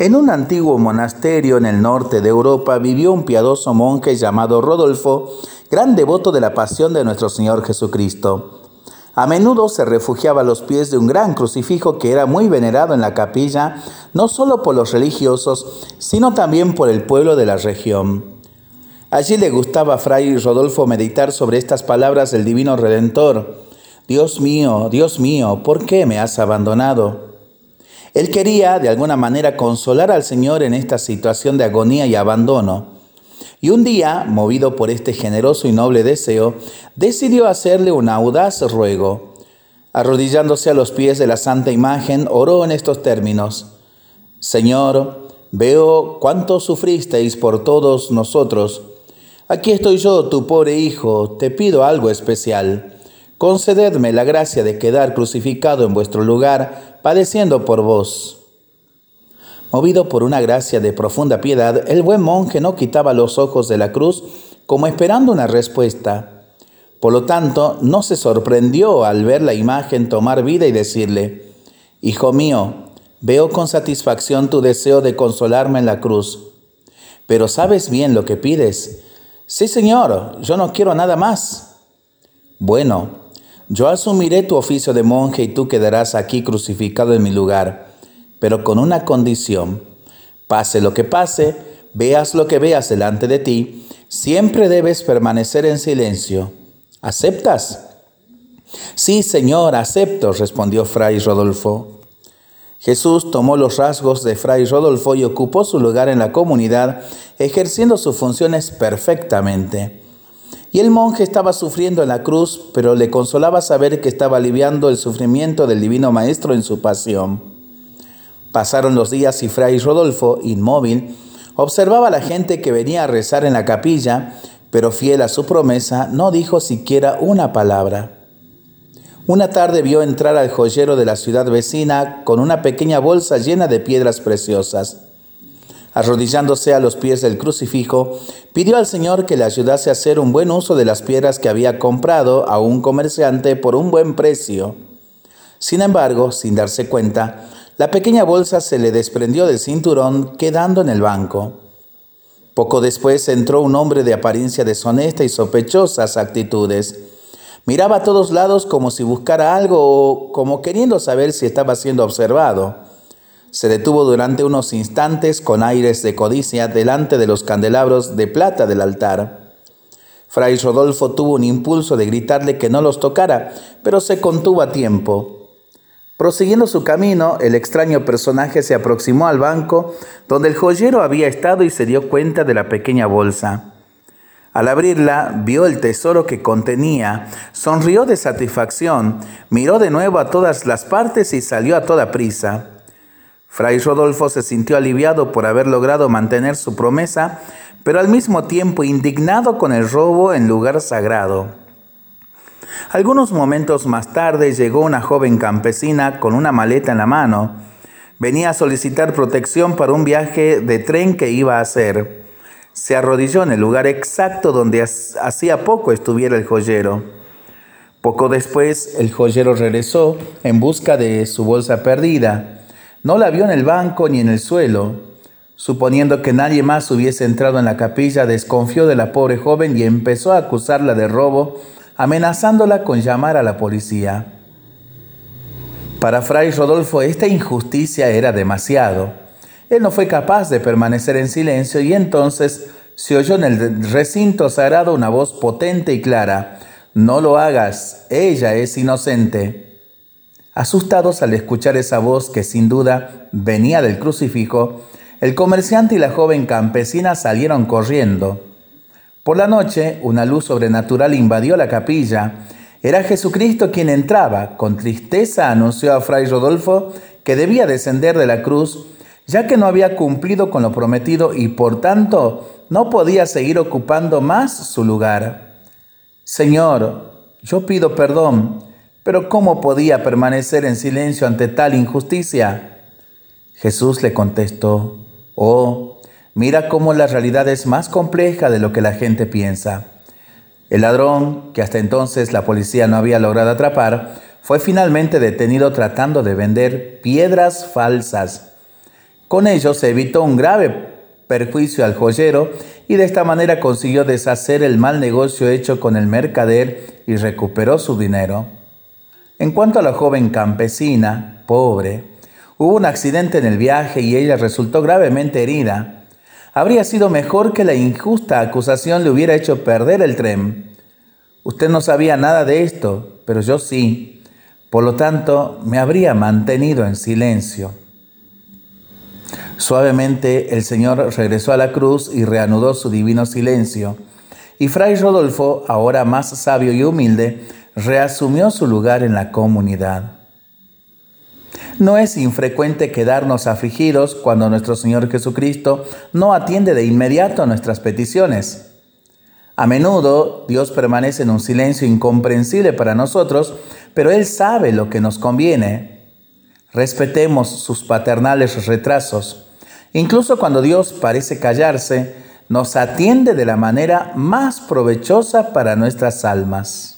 En un antiguo monasterio en el norte de Europa vivió un piadoso monje llamado Rodolfo, gran devoto de la pasión de nuestro Señor Jesucristo. A menudo se refugiaba a los pies de un gran crucifijo que era muy venerado en la capilla, no solo por los religiosos, sino también por el pueblo de la región. Allí le gustaba a Fray Rodolfo meditar sobre estas palabras del Divino Redentor. Dios mío, Dios mío, ¿por qué me has abandonado? Él quería de alguna manera consolar al Señor en esta situación de agonía y abandono. Y un día, movido por este generoso y noble deseo, decidió hacerle un audaz ruego. Arrodillándose a los pies de la santa imagen, oró en estos términos. Señor, veo cuánto sufristeis por todos nosotros. Aquí estoy yo, tu pobre hijo, te pido algo especial. Concededme la gracia de quedar crucificado en vuestro lugar padeciendo por vos. Movido por una gracia de profunda piedad, el buen monje no quitaba los ojos de la cruz como esperando una respuesta. Por lo tanto, no se sorprendió al ver la imagen tomar vida y decirle, Hijo mío, veo con satisfacción tu deseo de consolarme en la cruz, pero ¿sabes bien lo que pides? Sí, Señor, yo no quiero nada más. Bueno, yo asumiré tu oficio de monje y tú quedarás aquí crucificado en mi lugar, pero con una condición. Pase lo que pase, veas lo que veas delante de ti, siempre debes permanecer en silencio. ¿Aceptas? Sí, Señor, acepto, respondió Fray Rodolfo. Jesús tomó los rasgos de Fray Rodolfo y ocupó su lugar en la comunidad, ejerciendo sus funciones perfectamente. Y el monje estaba sufriendo en la cruz, pero le consolaba saber que estaba aliviando el sufrimiento del Divino Maestro en su pasión. Pasaron los días y Fray Rodolfo, inmóvil, observaba a la gente que venía a rezar en la capilla, pero fiel a su promesa, no dijo siquiera una palabra. Una tarde vio entrar al joyero de la ciudad vecina con una pequeña bolsa llena de piedras preciosas. Arrodillándose a los pies del crucifijo, pidió al Señor que le ayudase a hacer un buen uso de las piedras que había comprado a un comerciante por un buen precio. Sin embargo, sin darse cuenta, la pequeña bolsa se le desprendió del cinturón quedando en el banco. Poco después entró un hombre de apariencia deshonesta y sospechosas actitudes. Miraba a todos lados como si buscara algo o como queriendo saber si estaba siendo observado. Se detuvo durante unos instantes con aires de codicia delante de los candelabros de plata del altar. Fray Rodolfo tuvo un impulso de gritarle que no los tocara, pero se contuvo a tiempo. Prosiguiendo su camino, el extraño personaje se aproximó al banco donde el joyero había estado y se dio cuenta de la pequeña bolsa. Al abrirla, vio el tesoro que contenía, sonrió de satisfacción, miró de nuevo a todas las partes y salió a toda prisa. Fray Rodolfo se sintió aliviado por haber logrado mantener su promesa, pero al mismo tiempo indignado con el robo en lugar sagrado. Algunos momentos más tarde llegó una joven campesina con una maleta en la mano. Venía a solicitar protección para un viaje de tren que iba a hacer. Se arrodilló en el lugar exacto donde hacía poco estuviera el joyero. Poco después, el joyero regresó en busca de su bolsa perdida. No la vio en el banco ni en el suelo. Suponiendo que nadie más hubiese entrado en la capilla, desconfió de la pobre joven y empezó a acusarla de robo, amenazándola con llamar a la policía. Para Fray Rodolfo esta injusticia era demasiado. Él no fue capaz de permanecer en silencio y entonces se oyó en el recinto sagrado una voz potente y clara. No lo hagas, ella es inocente. Asustados al escuchar esa voz que sin duda venía del crucifijo, el comerciante y la joven campesina salieron corriendo. Por la noche, una luz sobrenatural invadió la capilla. Era Jesucristo quien entraba. Con tristeza anunció a Fray Rodolfo que debía descender de la cruz, ya que no había cumplido con lo prometido y por tanto no podía seguir ocupando más su lugar. Señor, yo pido perdón pero ¿cómo podía permanecer en silencio ante tal injusticia? Jesús le contestó, oh, mira cómo la realidad es más compleja de lo que la gente piensa. El ladrón, que hasta entonces la policía no había logrado atrapar, fue finalmente detenido tratando de vender piedras falsas. Con ello se evitó un grave perjuicio al joyero y de esta manera consiguió deshacer el mal negocio hecho con el mercader y recuperó su dinero. En cuanto a la joven campesina, pobre, hubo un accidente en el viaje y ella resultó gravemente herida. Habría sido mejor que la injusta acusación le hubiera hecho perder el tren. Usted no sabía nada de esto, pero yo sí. Por lo tanto, me habría mantenido en silencio. Suavemente el Señor regresó a la cruz y reanudó su divino silencio. Y Fray Rodolfo, ahora más sabio y humilde, reasumió su lugar en la comunidad. No es infrecuente quedarnos afligidos cuando nuestro Señor Jesucristo no atiende de inmediato a nuestras peticiones. A menudo Dios permanece en un silencio incomprensible para nosotros, pero Él sabe lo que nos conviene. Respetemos sus paternales retrasos. Incluso cuando Dios parece callarse, nos atiende de la manera más provechosa para nuestras almas.